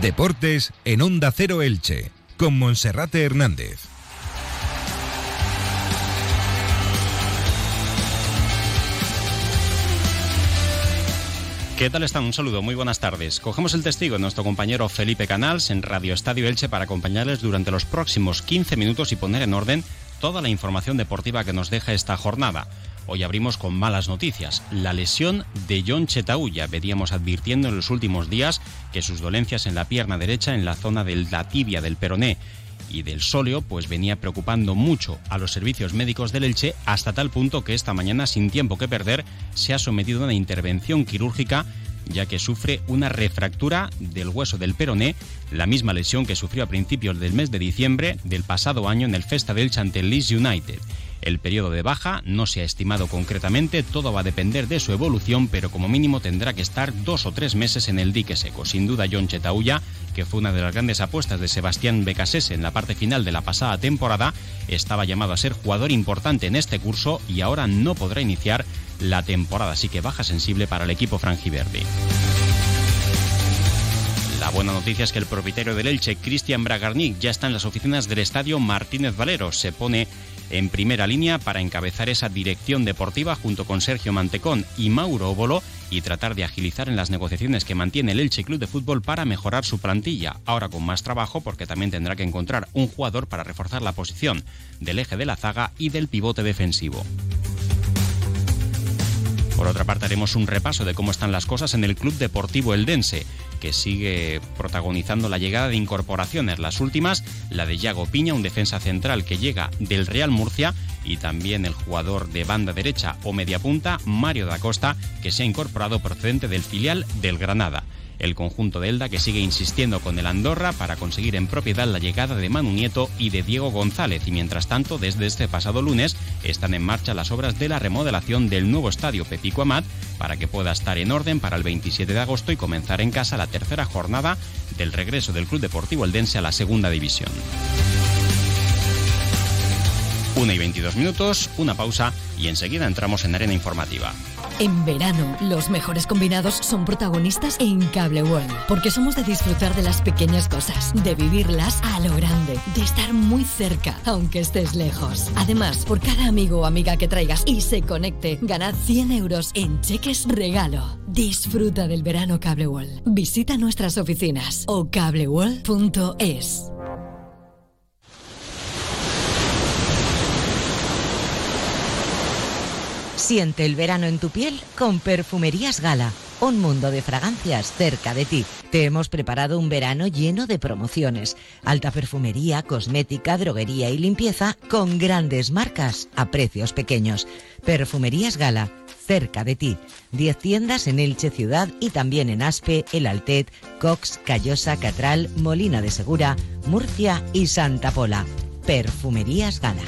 Deportes en Onda Cero Elche, con Monserrate Hernández. ¿Qué tal están? Un saludo, muy buenas tardes. Cogemos el testigo de nuestro compañero Felipe Canals en Radio Estadio Elche para acompañarles durante los próximos 15 minutos y poner en orden toda la información deportiva que nos deja esta jornada. Hoy abrimos con malas noticias. La lesión de John Chetauya. Veníamos advirtiendo en los últimos días que sus dolencias en la pierna derecha, en la zona de la tibia del peroné y del sóleo, pues venía preocupando mucho a los servicios médicos del Elche hasta tal punto que esta mañana, sin tiempo que perder, se ha sometido a una intervención quirúrgica ya que sufre una refractura del hueso del peroné, la misma lesión que sufrió a principios del mes de diciembre del pasado año en el Festa del ante Leeds United. El periodo de baja no se ha estimado concretamente, todo va a depender de su evolución, pero como mínimo tendrá que estar dos o tres meses en el dique seco. Sin duda, John Chetauya, que fue una de las grandes apuestas de Sebastián Becasese en la parte final de la pasada temporada, estaba llamado a ser jugador importante en este curso y ahora no podrá iniciar la temporada, así que baja sensible para el equipo franjiverde. La buena noticia es que el propietario del Elche, Cristian Bragarnik, ya está en las oficinas del estadio Martínez Valero. Se pone en primera línea para encabezar esa dirección deportiva junto con Sergio Mantecón y Mauro Óbolo y tratar de agilizar en las negociaciones que mantiene el Elche Club de Fútbol para mejorar su plantilla, ahora con más trabajo porque también tendrá que encontrar un jugador para reforzar la posición del eje de la zaga y del pivote defensivo. Por otra parte, haremos un repaso de cómo están las cosas en el Club Deportivo Eldense, que sigue protagonizando la llegada de incorporaciones. Las últimas, la de Yago Piña, un defensa central que llega del Real Murcia, y también el jugador de banda derecha o media punta, Mario da Costa, que se ha incorporado procedente del filial del Granada el conjunto de Elda que sigue insistiendo con el Andorra para conseguir en propiedad la llegada de Manu Nieto y de Diego González y mientras tanto desde este pasado lunes están en marcha las obras de la remodelación del nuevo estadio Pepico Amat para que pueda estar en orden para el 27 de agosto y comenzar en casa la tercera jornada del regreso del Club Deportivo Eldense a la segunda división. 1 y 22 minutos, una pausa y enseguida entramos en arena informativa. En verano, los mejores combinados son protagonistas en Cable World, porque somos de disfrutar de las pequeñas cosas, de vivirlas a lo grande, de estar muy cerca, aunque estés lejos. Además, por cada amigo o amiga que traigas y se conecte, ganad 100 euros en cheques regalo. Disfruta del verano Cable World. Visita nuestras oficinas o cableworld.es. Siente el verano en tu piel con Perfumerías Gala, un mundo de fragancias cerca de ti. Te hemos preparado un verano lleno de promociones, alta perfumería, cosmética, droguería y limpieza con grandes marcas a precios pequeños. Perfumerías Gala, cerca de ti. Diez tiendas en Elche Ciudad y también en Aspe, El Altet, Cox, Callosa, Catral, Molina de Segura, Murcia y Santa Pola. Perfumerías Gala.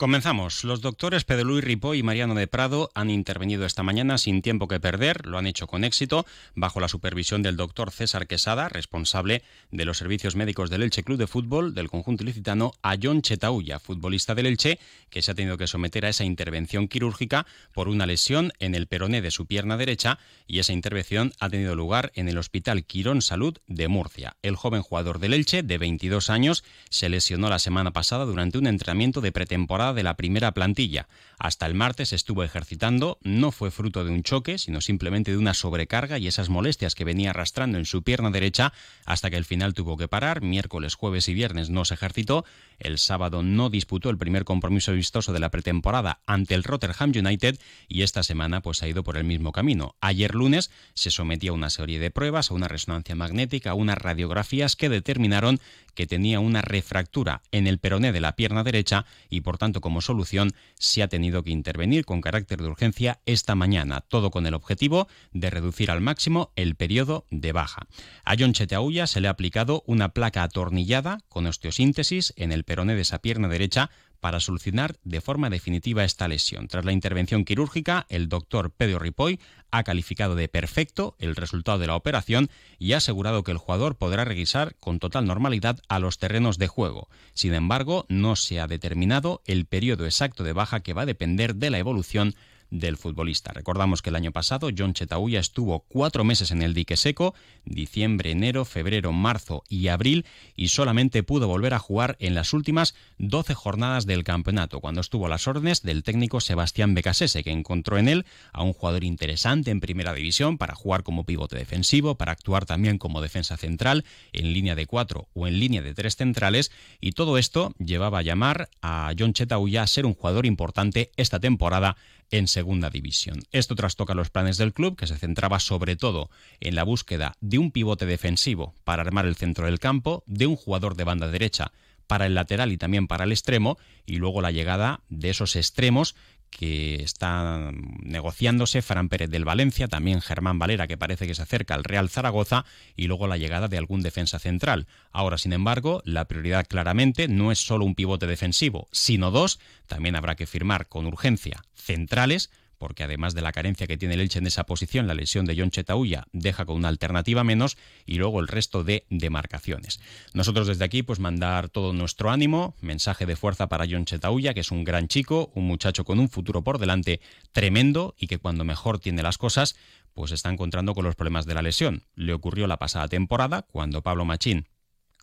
Comenzamos. Los doctores Pedro Luis Ripó y Mariano de Prado han intervenido esta mañana sin tiempo que perder, lo han hecho con éxito, bajo la supervisión del doctor César Quesada, responsable de los servicios médicos del Elche Club de Fútbol del conjunto ilicitano, a John Chetauya, futbolista del Elche, que se ha tenido que someter a esa intervención quirúrgica por una lesión en el peroné de su pierna derecha y esa intervención ha tenido lugar en el Hospital Quirón Salud de Murcia. El joven jugador del Elche, de 22 años, se lesionó la semana pasada durante un entrenamiento de pretemporada de la primera plantilla. Hasta el martes estuvo ejercitando, no fue fruto de un choque, sino simplemente de una sobrecarga y esas molestias que venía arrastrando en su pierna derecha hasta que al final tuvo que parar. Miércoles, jueves y viernes no se ejercitó. El sábado no disputó el primer compromiso vistoso de la pretemporada ante el Rotterdam United y esta semana pues ha ido por el mismo camino. Ayer lunes se sometió a una serie de pruebas, a una resonancia magnética, a unas radiografías que determinaron que tenía una refractura en el peroné de la pierna derecha y por tanto como solución se ha tenido que intervenir con carácter de urgencia esta mañana, todo con el objetivo de reducir al máximo el periodo de baja. A John Cheteauya se le ha aplicado una placa atornillada con osteosíntesis en el peroné de esa pierna derecha para solucionar de forma definitiva esta lesión. Tras la intervención quirúrgica, el doctor Pedro Ripoll ha calificado de perfecto el resultado de la operación y ha asegurado que el jugador podrá regresar con total normalidad a los terrenos de juego. Sin embargo, no se ha determinado el periodo exacto de baja que va a depender de la evolución del futbolista. Recordamos que el año pasado John Chetauya estuvo cuatro meses en el dique seco, diciembre, enero, febrero, marzo y abril, y solamente pudo volver a jugar en las últimas 12 jornadas del campeonato, cuando estuvo a las órdenes del técnico Sebastián Becasese, que encontró en él a un jugador interesante en primera división para jugar como pivote defensivo, para actuar también como defensa central, en línea de cuatro o en línea de tres centrales, y todo esto llevaba a llamar a John Chetauya a ser un jugador importante esta temporada en segunda división. Esto trastoca los planes del club, que se centraba sobre todo en la búsqueda de un pivote defensivo para armar el centro del campo, de un jugador de banda derecha para el lateral y también para el extremo, y luego la llegada de esos extremos que están negociándose Fran Pérez del Valencia, también Germán Valera que parece que se acerca al Real Zaragoza y luego la llegada de algún defensa central. Ahora, sin embargo, la prioridad claramente no es solo un pivote defensivo, sino dos, también habrá que firmar con urgencia centrales porque además de la carencia que tiene el en esa posición, la lesión de John Chetauya deja con una alternativa menos y luego el resto de demarcaciones. Nosotros desde aquí pues mandar todo nuestro ánimo, mensaje de fuerza para John Chetauya, que es un gran chico, un muchacho con un futuro por delante tremendo y que cuando mejor tiene las cosas pues está encontrando con los problemas de la lesión. Le ocurrió la pasada temporada cuando Pablo Machín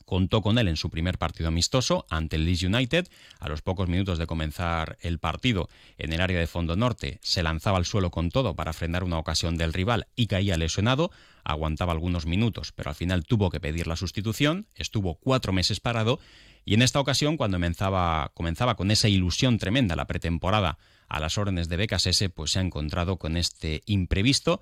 contó con él en su primer partido amistoso ante el Leeds United. A los pocos minutos de comenzar el partido en el área de fondo norte, se lanzaba al suelo con todo para frenar una ocasión del rival y caía lesionado. Aguantaba algunos minutos, pero al final tuvo que pedir la sustitución. Estuvo cuatro meses parado y en esta ocasión, cuando comenzaba, comenzaba con esa ilusión tremenda la pretemporada a las órdenes de Becas S, pues se ha encontrado con este imprevisto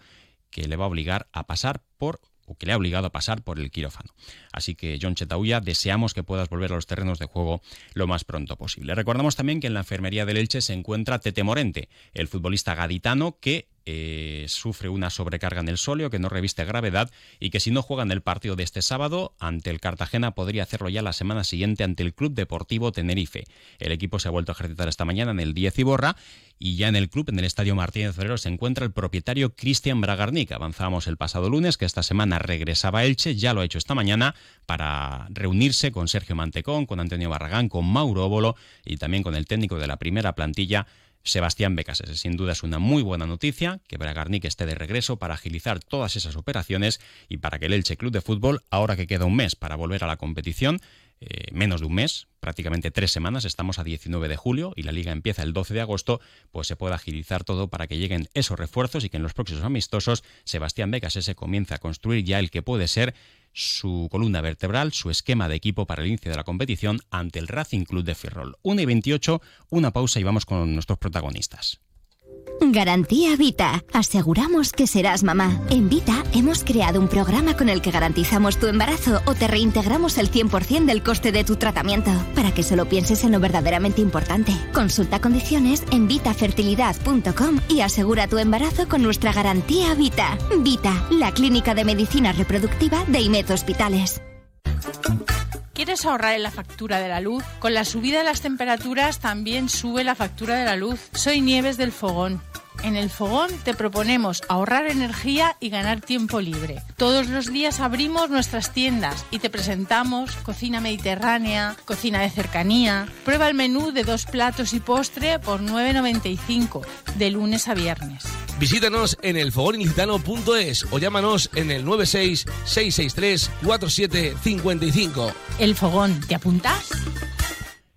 que le va a obligar a pasar por o que le ha obligado a pasar por el quirófano. Así que, John Chetauya, deseamos que puedas volver a los terrenos de juego lo más pronto posible. Recordamos también que en la enfermería del Elche se encuentra Tete Morente, el futbolista gaditano que eh, sufre una sobrecarga en el sóleo que no reviste gravedad y que si no juega en el partido de este sábado ante el Cartagena podría hacerlo ya la semana siguiente ante el Club Deportivo Tenerife. El equipo se ha vuelto a ejercitar esta mañana en el 10 Iborra y ya en el club, en el Estadio Martínez Ferrero, se encuentra el propietario Cristian Bragarnik. Avanzábamos el pasado lunes que esta semana regresaba a Elche, ya lo ha hecho esta mañana para reunirse con Sergio Mantecón, con Antonio Barragán, con Mauro Óbolo y también con el técnico de la primera plantilla Sebastián Becas. Sin duda es una muy buena noticia que Bragarnik esté de regreso para agilizar todas esas operaciones y para que el Elche Club de Fútbol, ahora que queda un mes para volver a la competición, eh, menos de un mes, prácticamente tres semanas, estamos a 19 de julio y la liga empieza el 12 de agosto, pues se puede agilizar todo para que lleguen esos refuerzos y que en los próximos amistosos Sebastián Becas se comience a construir ya el que puede ser su columna vertebral, su esquema de equipo para el inicio de la competición ante el Racing Club de Ferrol. 1 y 28, una pausa y vamos con nuestros protagonistas. Garantía Vita. Aseguramos que serás mamá. En Vita hemos creado un programa con el que garantizamos tu embarazo o te reintegramos el 100% del coste de tu tratamiento para que solo pienses en lo verdaderamente importante. Consulta condiciones en vitafertilidad.com y asegura tu embarazo con nuestra garantía Vita. Vita, la clínica de medicina reproductiva de IMET Hospitales. ¿Quieres ahorrar en la factura de la luz? Con la subida de las temperaturas también sube la factura de la luz. Soy Nieves del Fogón. En el Fogón te proponemos ahorrar energía y ganar tiempo libre. Todos los días abrimos nuestras tiendas y te presentamos cocina mediterránea, cocina de cercanía. Prueba el menú de dos platos y postre por 9.95 de lunes a viernes. Visítanos en elfogoninlicitano.es o llámanos en el 96 663 4755. El Fogón, ¿te apuntas?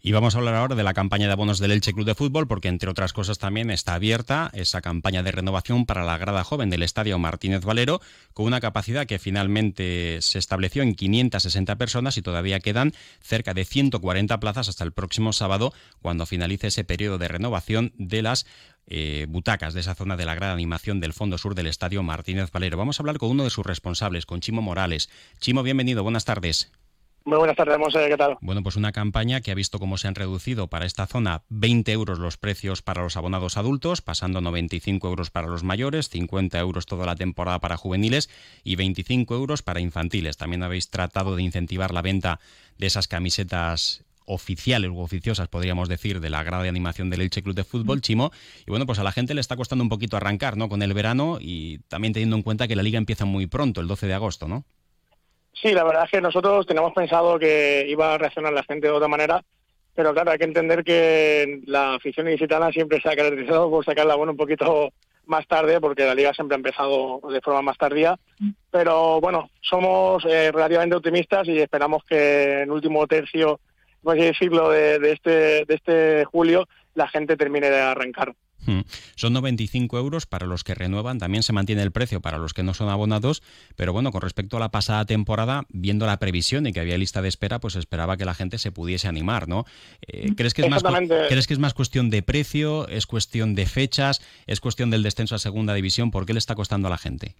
Y vamos a hablar ahora de la campaña de abonos del Elche Club de Fútbol, porque entre otras cosas también está abierta esa campaña de renovación para la grada joven del Estadio Martínez Valero, con una capacidad que finalmente se estableció en 560 personas y todavía quedan cerca de 140 plazas hasta el próximo sábado, cuando finalice ese periodo de renovación de las eh, butacas de esa zona de la gran animación del fondo sur del Estadio Martínez Valero. Vamos a hablar con uno de sus responsables, con Chimo Morales. Chimo, bienvenido, buenas tardes. Muy buenas tardes, Monse, ¿qué tal? Bueno, pues una campaña que ha visto cómo se han reducido para esta zona 20 euros los precios para los abonados adultos, pasando 95 euros para los mayores, 50 euros toda la temporada para juveniles y 25 euros para infantiles. También habéis tratado de incentivar la venta de esas camisetas oficiales u oficiosas, podríamos decir, de la grada de animación del Elche Club de Fútbol, Chimo. Y bueno, pues a la gente le está costando un poquito arrancar, ¿no? Con el verano y también teniendo en cuenta que la liga empieza muy pronto, el 12 de agosto, ¿no? Sí, la verdad es que nosotros teníamos pensado que iba a reaccionar la gente de otra manera, pero claro, hay que entender que la afición ilicitana siempre se ha caracterizado por sacar la buena un poquito más tarde, porque la liga siempre ha empezado de forma más tardía. Pero bueno, somos eh, relativamente optimistas y esperamos que en último tercio, por así decirlo, de, de, este, de este julio, la gente termine de arrancar. Hmm. Son 95 euros para los que renuevan, también se mantiene el precio para los que no son abonados, pero bueno, con respecto a la pasada temporada, viendo la previsión y que había lista de espera, pues esperaba que la gente se pudiese animar, ¿no? Eh, ¿crees, que es más, ¿Crees que es más cuestión de precio, es cuestión de fechas, es cuestión del descenso a segunda división? ¿Por qué le está costando a la gente?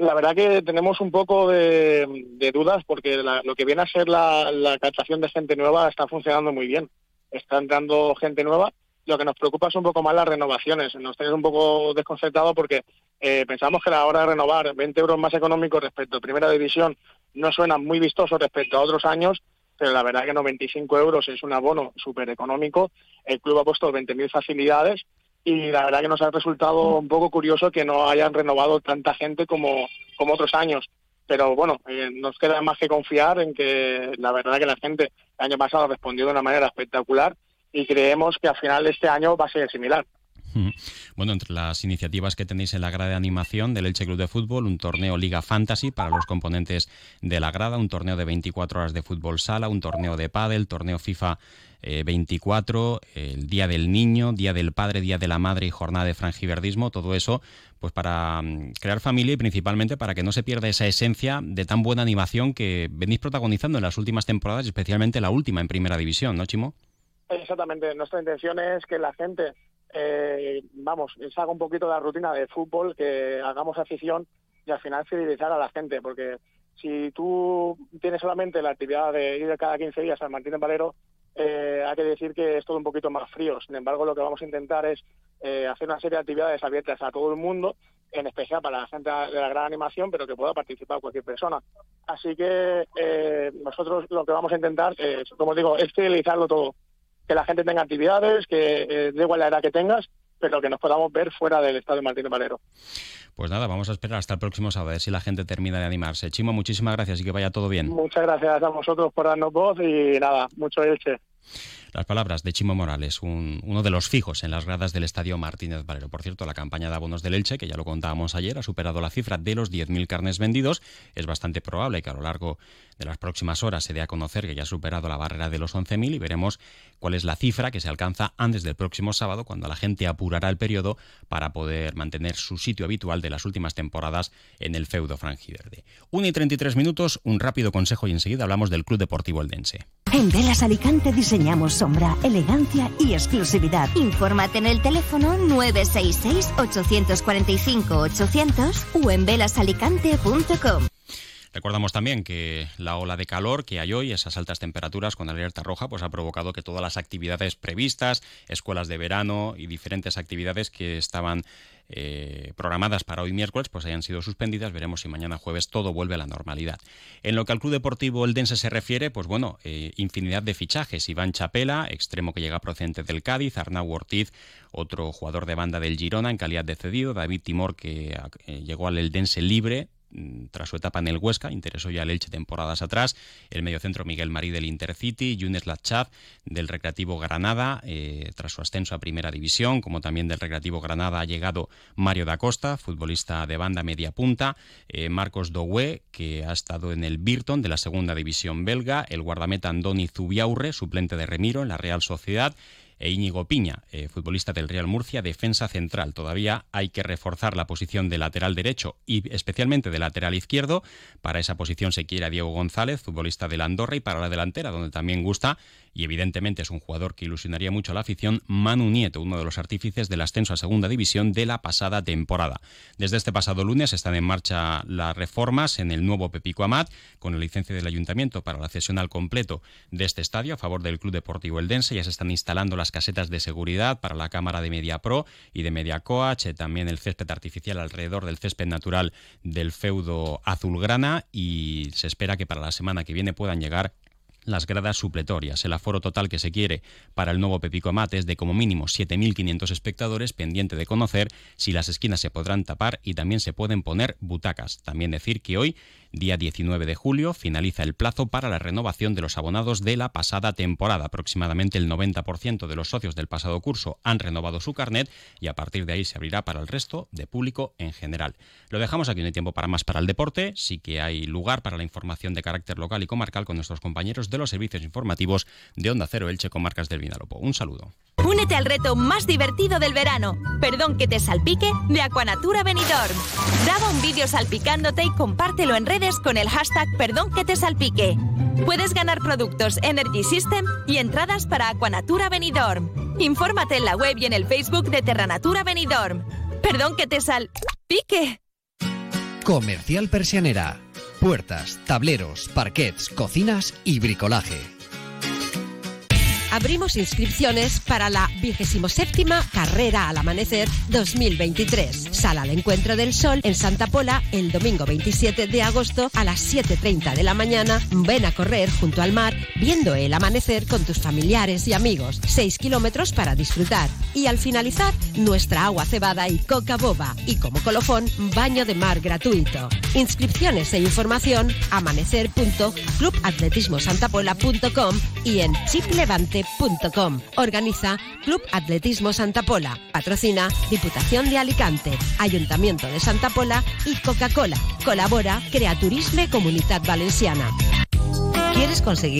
La verdad que tenemos un poco de, dudas porque lo que viene a ser la, la captación de gente nueva está funcionando muy bien. Está entrando gente nueva lo que nos preocupa son un poco más las renovaciones. Nos tenemos un poco desconcertado porque eh, pensamos que a la hora de renovar 20 euros más económicos respecto a Primera División no suena muy vistoso respecto a otros años, pero la verdad que 95 euros es un abono súper económico. El club ha puesto 20.000 facilidades y la verdad que nos ha resultado un poco curioso que no hayan renovado tanta gente como, como otros años. Pero bueno, eh, nos queda más que confiar en que la verdad que la gente el año pasado respondió de una manera espectacular y creemos que al final de este año va a ser similar. Bueno, entre las iniciativas que tenéis en la grada de animación del Elche Club de Fútbol, un torneo Liga Fantasy para los componentes de la grada, un torneo de 24 horas de fútbol sala, un torneo de pádel, torneo FIFA 24, eh, el Día del Niño, Día del Padre, Día de la Madre y jornada de franjiverdismo, todo eso pues para mm, crear familia y principalmente para que no se pierda esa esencia de tan buena animación que venís protagonizando en las últimas temporadas, especialmente la última en Primera División, ¿no, Chimo? Exactamente, nuestra intención es que la gente, eh, vamos, se haga un poquito de la rutina de fútbol, que hagamos afición y al final fidelizar a la gente, porque si tú tienes solamente la actividad de ir cada 15 días al Martín de Valero, eh, hay que decir que es todo un poquito más frío. Sin embargo, lo que vamos a intentar es eh, hacer una serie de actividades abiertas a todo el mundo, en especial para la gente de la gran animación, pero que pueda participar cualquier persona. Así que eh, nosotros lo que vamos a intentar, como digo, es fidelizarlo todo que la gente tenga actividades, que eh, igual la edad que tengas, pero que nos podamos ver fuera del Estadio Martín de Valero. Pues nada, vamos a esperar hasta el próximo sábado, a ver si la gente termina de animarse. Chimo, muchísimas gracias y que vaya todo bien. Muchas gracias a vosotros por darnos voz y nada, mucho Elche. Las palabras de Chimo Morales, uno de los fijos en las gradas del Estadio Martínez Valero. Por cierto, la campaña de abonos del Elche, que ya lo contábamos ayer, ha superado la cifra de los 10.000 carnes vendidos. Es bastante probable que a lo largo de las próximas horas se dé a conocer que ya ha superado la barrera de los 11.000 y veremos cuál es la cifra que se alcanza antes del próximo sábado, cuando la gente apurará el periodo para poder mantener su sitio habitual de las últimas temporadas en el feudo franjiverde. 1 y 33 minutos, un rápido consejo y enseguida hablamos del Club Deportivo Eldense. En Velas Alicante diseñamos sombra, elegancia y exclusividad. Infórmate en el teléfono 966-845-800 o en velasalicante.com. Recordamos también que la ola de calor que hay hoy, esas altas temperaturas con alerta roja, pues ha provocado que todas las actividades previstas, escuelas de verano y diferentes actividades que estaban eh, programadas para hoy miércoles pues hayan sido suspendidas. Veremos si mañana jueves todo vuelve a la normalidad. En lo que al Club Deportivo Eldense se refiere, pues bueno, eh, infinidad de fichajes. Iván Chapela, extremo que llega procedente del Cádiz, Arnau Ortiz, otro jugador de banda del Girona en calidad de cedido, David Timor que eh, llegó al Eldense libre tras su etapa en el Huesca, interesó ya el Elche temporadas atrás, el mediocentro Miguel Marí del Intercity, Yunes Lachad del Recreativo Granada, eh, tras su ascenso a Primera División, como también del Recreativo Granada ha llegado Mario da Costa, futbolista de banda media punta, eh, Marcos Doué, que ha estado en el Birton de la Segunda División belga, el guardameta Andoni Zubiaurre, suplente de Remiro en la Real Sociedad, e Íñigo Piña, eh, futbolista del Real Murcia, defensa central. Todavía hay que reforzar la posición de lateral derecho y especialmente de lateral izquierdo. Para esa posición se quiere a Diego González, futbolista del Andorra, y para la delantera, donde también gusta y evidentemente es un jugador que ilusionaría mucho a la afición, Manu Nieto, uno de los artífices del ascenso a segunda división de la pasada temporada. Desde este pasado lunes están en marcha las reformas en el nuevo Pepico Amat, con la licencia del ayuntamiento para la cesión al completo de este estadio a favor del Club Deportivo Eldense. Ya se están instalando las casetas de seguridad para la cámara de Media Pro y de Media Coach, eh, también el césped artificial alrededor del césped natural del feudo azulgrana y se espera que para la semana que viene puedan llegar las gradas supletorias. El aforo total que se quiere para el nuevo Pepico Mate es de como mínimo 7.500 espectadores, pendiente de conocer si las esquinas se podrán tapar y también se pueden poner butacas. También decir que hoy Día 19 de julio finaliza el plazo para la renovación de los abonados de la pasada temporada. Aproximadamente el 90% de los socios del pasado curso han renovado su carnet y a partir de ahí se abrirá para el resto de público en general. Lo dejamos aquí, no hay tiempo para más para el deporte, sí que hay lugar para la información de carácter local y comarcal con nuestros compañeros de los servicios informativos de Onda Cero Elche Comarcas del Vinalopó. Un saludo. Únete al reto más divertido del verano. Perdón que te salpique de Aquanatura Benidorm. Graba un vídeo salpicándote y compártelo en redes con el hashtag Perdón que te salpique. Puedes ganar productos Energy System y entradas para Aquanatura Benidorm. Infórmate en la web y en el Facebook de Terranatura Benidorm. Perdón que te salpique. Comercial Persianera. Puertas, tableros, parquets, cocinas y bricolaje abrimos inscripciones para la 27 Carrera al Amanecer 2023. Sala al Encuentro del Sol en Santa Pola el domingo 27 de agosto a las 7.30 de la mañana. Ven a correr junto al mar viendo el amanecer con tus familiares y amigos. 6 kilómetros para disfrutar. Y al finalizar, nuestra agua cebada y coca boba. Y como colofón, baño de mar gratuito. Inscripciones e información amanecer.clubatletismosantapola.com y en chiplevante Organiza Club Atletismo Santa Pola. Patrocina Diputación de Alicante, Ayuntamiento de Santa Pola y Coca-Cola. Colabora Creaturisme Comunidad Valenciana. ¿Quieres conseguir